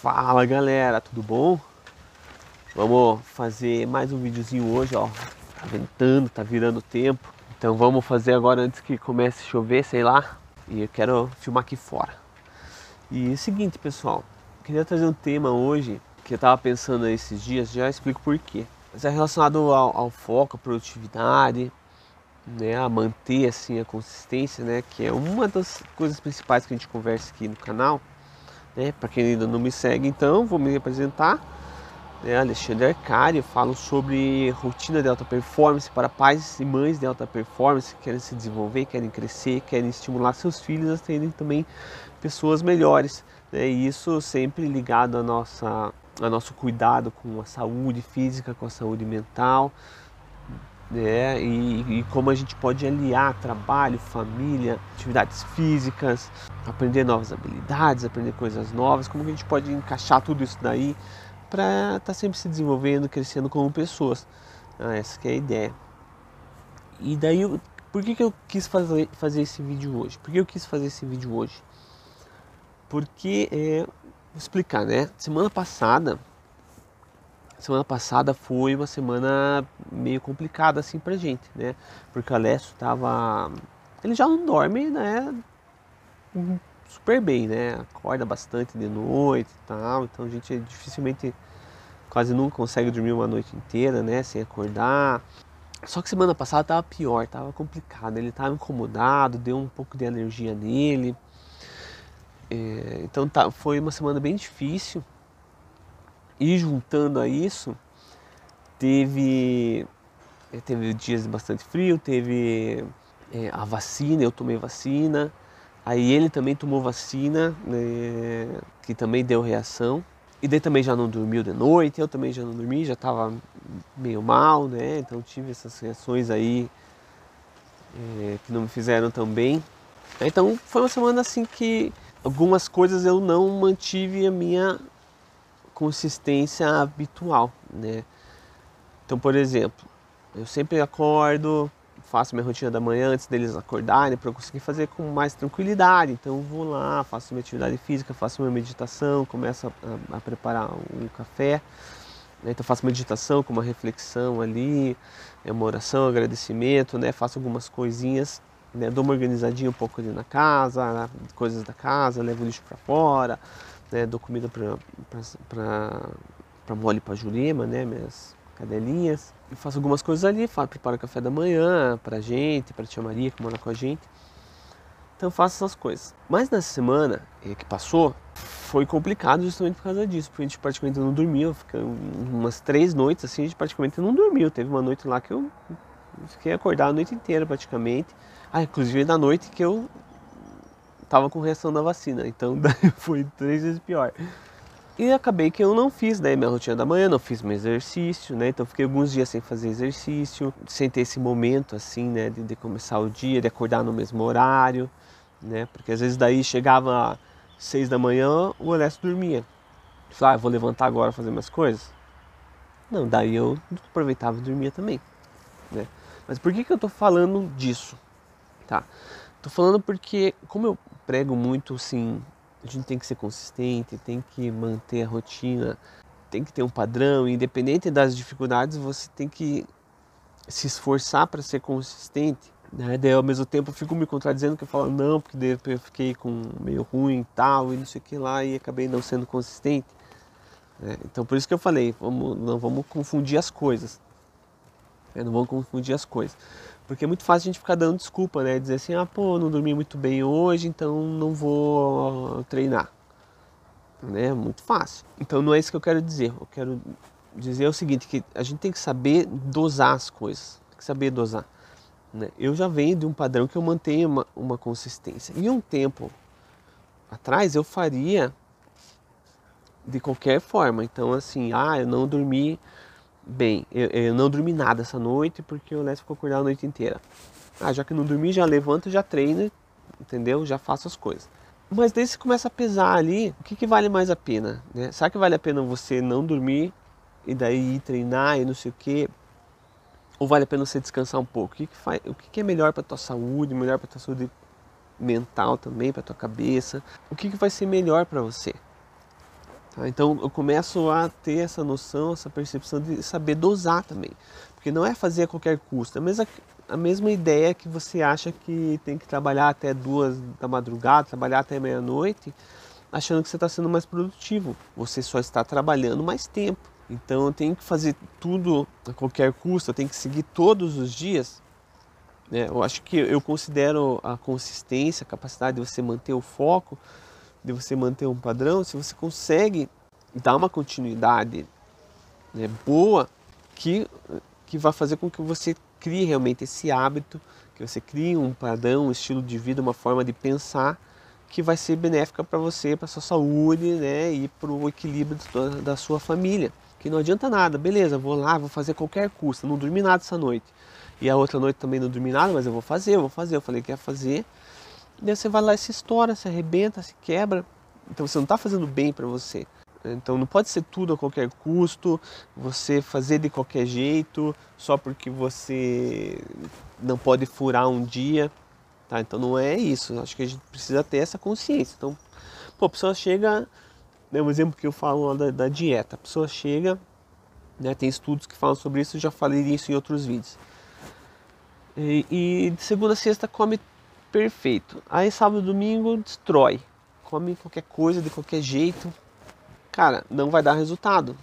Fala galera, tudo bom? Vamos fazer mais um videozinho hoje, ó. Tá ventando, tá virando tempo. Então vamos fazer agora antes que comece a chover, sei lá. E eu quero filmar aqui fora. E é o seguinte, pessoal. Queria trazer um tema hoje que eu tava pensando esses dias, já explico por quê. Mas é relacionado ao, ao foco, à produtividade, né, a manter assim a consistência, né, que é uma das coisas principais que a gente conversa aqui no canal. Né? Para quem ainda não me segue, então, vou me apresentar. Né? Alexandre Arcari, falo sobre rotina de alta performance para pais e mães de alta performance que querem se desenvolver, querem crescer, querem estimular seus filhos a terem também pessoas melhores. Né? E isso sempre ligado ao nosso cuidado com a saúde física, com a saúde mental, né? E, e, como a gente pode aliar trabalho, família, atividades físicas, aprender novas habilidades, aprender coisas novas, como que a gente pode encaixar tudo isso daí para estar tá sempre se desenvolvendo, crescendo como pessoas. Ah, essa é a ideia. E daí, por que, que eu quis fazer, fazer esse vídeo hoje? Por que eu quis fazer esse vídeo hoje? Porque, é, vou explicar, né? Semana passada semana passada foi uma semana meio complicada assim pra gente, né? Porque o Alessio tava. Ele já não dorme, né? Super bem, né? Acorda bastante de noite e tal. Então a gente dificilmente, quase nunca consegue dormir uma noite inteira, né? Sem acordar. Só que semana passada tava pior, tava complicado. Ele tava incomodado, deu um pouco de alergia nele. É, então tá, foi uma semana bem difícil. E juntando a isso, teve, teve dias bastante frio, teve é, a vacina, eu tomei vacina, aí ele também tomou vacina, né, que também deu reação. E daí também já não dormiu de noite, eu também já não dormi, já estava meio mal, né? Então tive essas reações aí é, que não me fizeram tão bem. Então foi uma semana assim que algumas coisas eu não mantive a minha consistência habitual, né? Então, por exemplo, eu sempre acordo, faço minha rotina da manhã antes deles acordarem para eu conseguir fazer com mais tranquilidade. Então, vou lá, faço minha atividade física, faço minha meditação, começo a, a preparar um café. Né? Então, faço meditação com uma reflexão ali, é uma oração, um agradecimento, né? Faço algumas coisinhas né, dou uma organizadinha um pouco ali na casa, coisas da casa, levo o lixo para fora, né, dou comida para Mole para Jurema, né, minhas cadelinhas. E faço algumas coisas ali, faço, preparo café da manhã para gente, para tia Maria que mora com a gente. Então faço essas coisas. Mas nessa semana eh, que passou, foi complicado justamente por causa disso, porque a gente praticamente não dormiu, ficou umas três noites assim, a gente praticamente não dormiu. Teve uma noite lá que eu fiquei acordado a noite inteira praticamente. Ah, inclusive na noite que eu tava com reação da vacina, então foi três vezes pior. E acabei que eu não fiz né, minha rotina da manhã, não fiz meu exercício, né? Então fiquei alguns dias sem fazer exercício, sem ter esse momento assim, né, de, de começar o dia, de acordar no mesmo horário, né? Porque às vezes daí chegava seis da manhã, o Alessio dormia. Falei, ah, vou levantar agora fazer minhas coisas. Não, daí eu aproveitava e dormia também, né? Mas por que, que eu tô falando disso? Tá? Tô falando porque, como eu prego muito assim, a gente tem que ser consistente, tem que manter a rotina, tem que ter um padrão, independente das dificuldades, você tem que se esforçar para ser consistente. Né? Daí ao mesmo tempo eu fico me contradizendo que eu falo não, porque daí eu fiquei com meio ruim e tal, e não sei o que lá, e acabei não sendo consistente. Né? Então por isso que eu falei, vamos, não vamos confundir as coisas. Não vamos confundir as coisas. Porque é muito fácil a gente ficar dando desculpa, né? Dizer assim, ah, pô, não dormi muito bem hoje, então não vou treinar. Né? Muito fácil. Então não é isso que eu quero dizer. Eu quero dizer o seguinte, que a gente tem que saber dosar as coisas. Tem que saber dosar. Né? Eu já venho de um padrão que eu mantenho uma, uma consistência. E um tempo atrás eu faria de qualquer forma. Então assim, ah, eu não dormi Bem, eu, eu, não dormi nada essa noite porque o Lécio ficou acordado a noite inteira. Ah, já que não dormi, já levanto, já treino, entendeu? Já faço as coisas. Mas daí você começa a pesar ali, o que, que vale mais a pena? Né? Será que vale a pena você não dormir e daí ir treinar e não sei o quê? Ou vale a pena você descansar um pouco? O que, que, faz, o que, que é melhor para tua saúde, melhor para tua saúde mental também, para tua cabeça? O que, que vai ser melhor para você? Tá? Então eu começo a ter essa noção, essa percepção de saber dosar também. Porque não é fazer a qualquer custo. É a mesma, a mesma ideia que você acha que tem que trabalhar até duas da madrugada, trabalhar até meia-noite, achando que você está sendo mais produtivo. Você só está trabalhando mais tempo. Então eu tenho que fazer tudo a qualquer custo, eu tenho que seguir todos os dias. Né? Eu acho que eu considero a consistência, a capacidade de você manter o foco, de você manter um padrão, se você consegue dar uma continuidade né, boa que, que vai fazer com que você crie realmente esse hábito, que você crie um padrão, um estilo de vida, uma forma de pensar que vai ser benéfica para você, para sua saúde né, e para o equilíbrio da sua família. Que não adianta nada, beleza, vou lá, vou fazer qualquer custo, não dormi nada essa noite. E a outra noite também não dormi nada, mas eu vou fazer, eu vou fazer. Eu falei que ia fazer. Daí você vai lá e se estoura, se arrebenta, se quebra. Então você não está fazendo bem para você. Então não pode ser tudo a qualquer custo, você fazer de qualquer jeito, só porque você não pode furar um dia. Tá? Então não é isso. Acho que a gente precisa ter essa consciência. Então, pô, a pessoa chega, né, um exemplo que eu falo da, da dieta. A pessoa chega, né, tem estudos que falam sobre isso, eu já falei isso em outros vídeos. E, e de segunda a sexta come perfeito. Aí sábado e domingo destrói. Come qualquer coisa, de qualquer jeito. Cara, não vai dar resultado.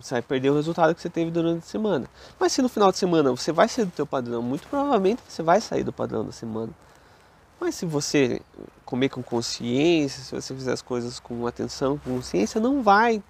Você vai perder o resultado que você teve durante a semana. Mas se no final de semana você vai sair do teu padrão, muito provavelmente você vai sair do padrão da semana. Mas se você comer com consciência, se você fizer as coisas com atenção, com consciência, não vai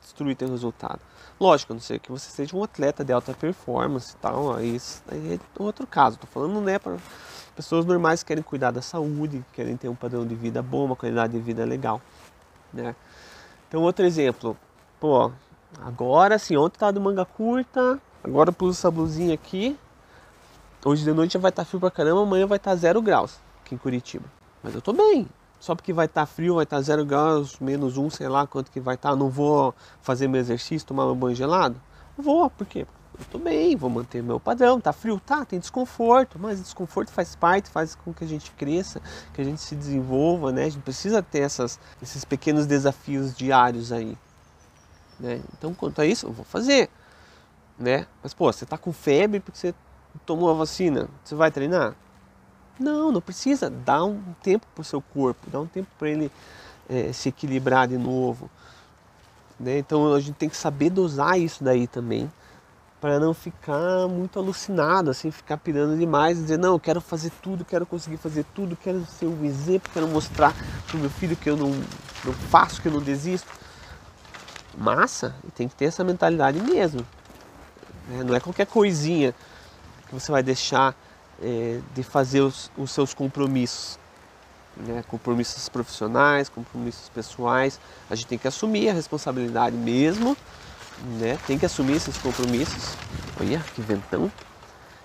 destruir teu resultado. Lógico, a não ser que você seja um atleta de alta performance e tal, aí, é outro caso. Estou falando né, para pessoas normais que querem cuidar da saúde, querem ter um padrão de vida bom, uma qualidade de vida legal. Né? Então, outro exemplo. Pô, agora sim, ontem estava de manga curta, agora pus essa blusinha aqui. Hoje de noite já vai estar tá frio pra caramba, amanhã vai estar tá zero graus aqui em Curitiba. Mas eu tô bem. Só porque vai estar tá frio, vai estar tá zero graus, menos um, sei lá quanto que vai estar. Tá. Não vou fazer meu exercício, tomar meu banho gelado? Vou, porque eu tô bem, vou manter meu padrão. Tá frio? Tá, tem desconforto, mas desconforto faz parte, faz com que a gente cresça, que a gente se desenvolva, né? A gente precisa ter essas, esses pequenos desafios diários aí. Né? Então, quanto a isso, eu vou fazer. Né? Mas, pô, você tá com febre porque você tomou a vacina, você vai treinar? Não, não precisa. Dá um tempo para o seu corpo, dá um tempo para ele é, se equilibrar de novo. Né? Então a gente tem que saber dosar isso daí também para não ficar muito alucinado, assim, ficar pirando demais, dizer, não, eu quero fazer tudo, quero conseguir fazer tudo, quero ser um exemplo, quero mostrar pro meu filho que eu não, não faço, que eu não desisto. Massa, tem que ter essa mentalidade mesmo. Né? Não é qualquer coisinha que você vai deixar é, de fazer os, os seus compromissos. Né? Compromissos profissionais, compromissos pessoais. A gente tem que assumir a responsabilidade mesmo, né? tem que assumir esses compromissos. Olha que ventão!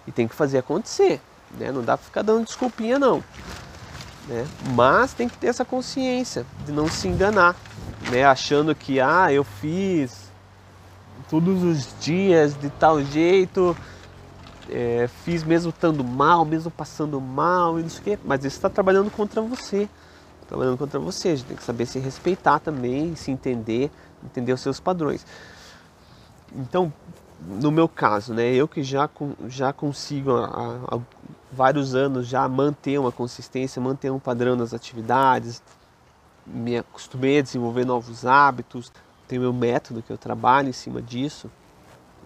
E tem que fazer acontecer. Né? Não dá para ficar dando desculpinha, não. Né? Mas tem que ter essa consciência de não se enganar, né? achando que ah, eu fiz todos os dias de tal jeito, é, fiz mesmo estando mal, mesmo passando mal e não sei o quê, mas isso está trabalhando contra você. Trabalhando contra você, a gente tem que saber se respeitar também, se entender, entender os seus padrões. Então, no meu caso, né, eu que já, já consigo há, há vários anos já manter uma consistência, manter um padrão nas atividades, me acostumei a desenvolver novos hábitos, tenho meu método que eu trabalho em cima disso,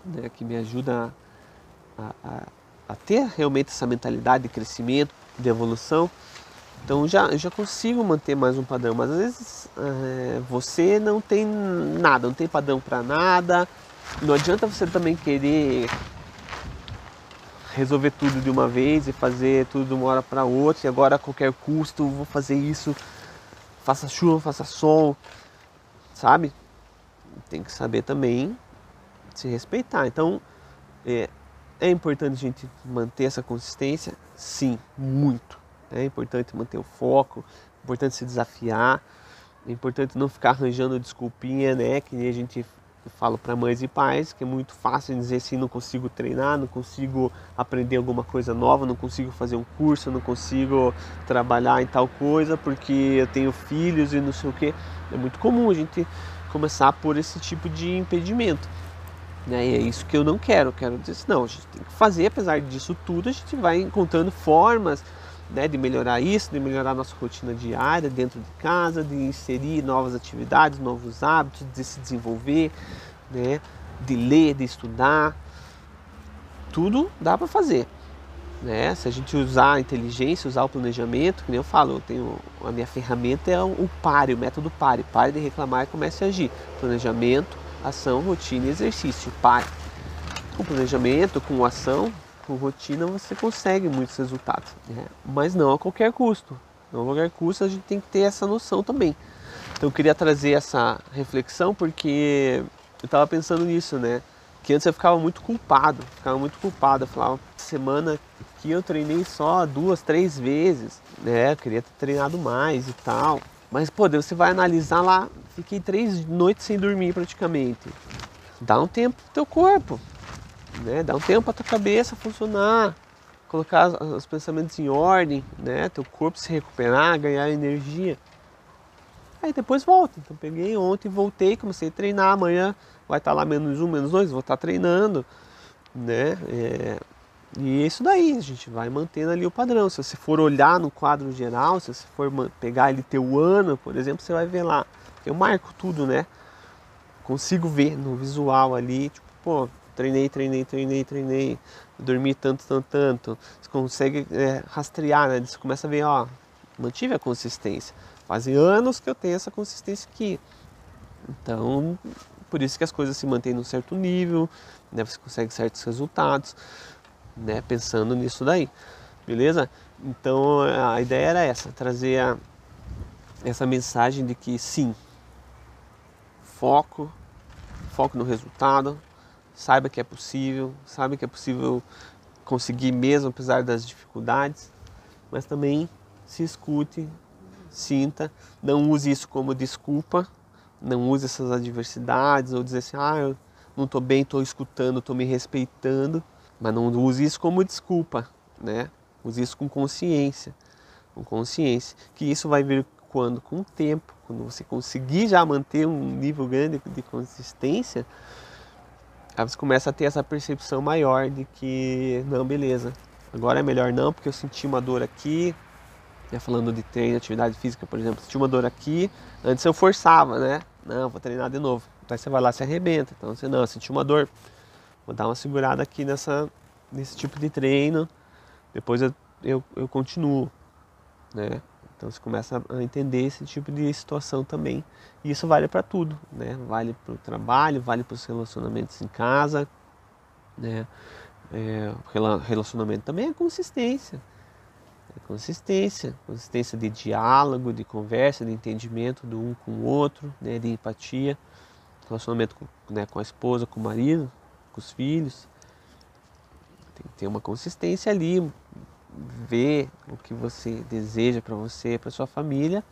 né, que me ajuda a a, a, ter realmente essa mentalidade de crescimento, de evolução. Então já, já consigo manter mais um padrão, mas às vezes é, você não tem nada, não tem padrão para nada. Não adianta você também querer resolver tudo de uma vez e fazer tudo de uma hora para outra e agora a qualquer custo vou fazer isso, faça chuva, faça sol, sabe? Tem que saber também se respeitar. Então, é, é importante a gente manter essa consistência? Sim, muito. É importante manter o foco, é importante se desafiar, é importante não ficar arranjando desculpinha, né? Que a gente fala para mães e pais, que é muito fácil dizer assim, não consigo treinar, não consigo aprender alguma coisa nova, não consigo fazer um curso, não consigo trabalhar em tal coisa porque eu tenho filhos e não sei o que. É muito comum a gente começar por esse tipo de impedimento. Né? E é isso que eu não quero. Eu quero dizer assim, não, a gente tem que fazer, apesar disso tudo, a gente vai encontrando formas né, de melhorar isso, de melhorar nossa rotina diária dentro de casa, de inserir novas atividades, novos hábitos, de se desenvolver, né, de ler, de estudar. Tudo dá para fazer. Né? Se a gente usar a inteligência, usar o planejamento, como eu falo, eu tenho, a minha ferramenta é o PARE, o método PARE. Pare de reclamar e comece a agir. Planejamento, ação, rotina e exercício. PARE. Com planejamento, com ação, com rotina, você consegue muitos resultados. Né? Mas não a qualquer custo. Não a qualquer custo, a gente tem que ter essa noção também. Então eu queria trazer essa reflexão porque eu estava pensando nisso, né? Que antes eu ficava muito culpado, ficava muito culpado. Eu falava, semana que eu treinei só duas, três vezes, né? Eu queria ter treinado mais e tal. Mas, pô, você vai analisar lá, fiquei três noites sem dormir praticamente. Dá um tempo pro teu corpo, né? Dá um tempo pra tua cabeça funcionar, colocar os pensamentos em ordem, né? Teu corpo se recuperar, ganhar energia. Aí depois volta. Então peguei ontem, voltei, comecei a treinar. Amanhã vai estar lá menos um, menos dois, vou estar treinando, né? É, e é isso daí, a gente vai mantendo ali o padrão. Se você for olhar no quadro geral, se você for pegar ele teu ano, por exemplo, você vai ver lá. Eu marco tudo, né? Consigo ver no visual ali, tipo, pô, treinei, treinei, treinei, treinei, dormi tanto, tanto, tanto. Você consegue é, rastrear, né? Você começa a ver, ó, mantive a consistência. Fazem anos que eu tenho essa consistência aqui. Então, por isso que as coisas se mantêm num certo nível, né? Você consegue certos resultados né, pensando nisso daí, beleza? Então a ideia era essa, trazer a, essa mensagem de que sim, foco, foco no resultado, saiba que é possível, saiba que é possível conseguir mesmo apesar das dificuldades, mas também se escute, sinta, não use isso como desculpa, não use essas adversidades ou dizer assim, ah, eu não estou bem, estou escutando, estou me respeitando, mas não use isso como desculpa, né? Use isso com consciência, com consciência, que isso vai vir quando com o tempo, quando você conseguir já manter um nível grande de consistência, aí você começa a ter essa percepção maior de que não, beleza, agora é melhor não, porque eu senti uma dor aqui, né, falando de treino, atividade física, por exemplo, senti uma dor aqui, antes eu forçava, né? Não, vou treinar de novo. Aí você vai lá e se arrebenta. Então você não, senti uma dor, Vou dar uma segurada aqui nessa, nesse tipo de treino, depois eu, eu, eu continuo, né? Então você começa a entender esse tipo de situação também. E isso vale para tudo, né? Vale para o trabalho, vale para os relacionamentos em casa, né? É, relacionamento também é consistência. É consistência, consistência de diálogo, de conversa, de entendimento do um com o outro, né? de empatia, relacionamento com, né, com a esposa, com o marido, com os filhos. Tem que ter uma consistência ali, ver o que você deseja para você, para sua família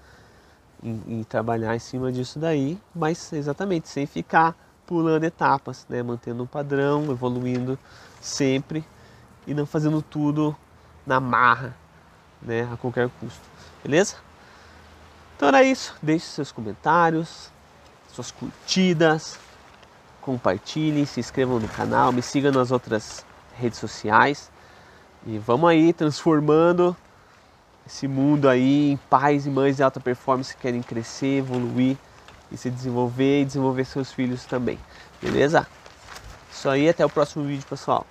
e, e, trabalhar em cima disso daí, mas exatamente sem ficar pulando etapas, né? mantendo um padrão, evoluindo sempre e não fazendo tudo na marra, né? a qualquer custo. Beleza? Então era isso. Deixe seus comentários, suas curtidas, compartilhem, se inscrevam no canal, me sigam nas outras redes sociais e vamos aí transformando esse mundo aí em pais e mães de alta performance que querem crescer, evoluir e se desenvolver e desenvolver seus filhos também. Beleza? Isso aí, até o próximo vídeo, pessoal.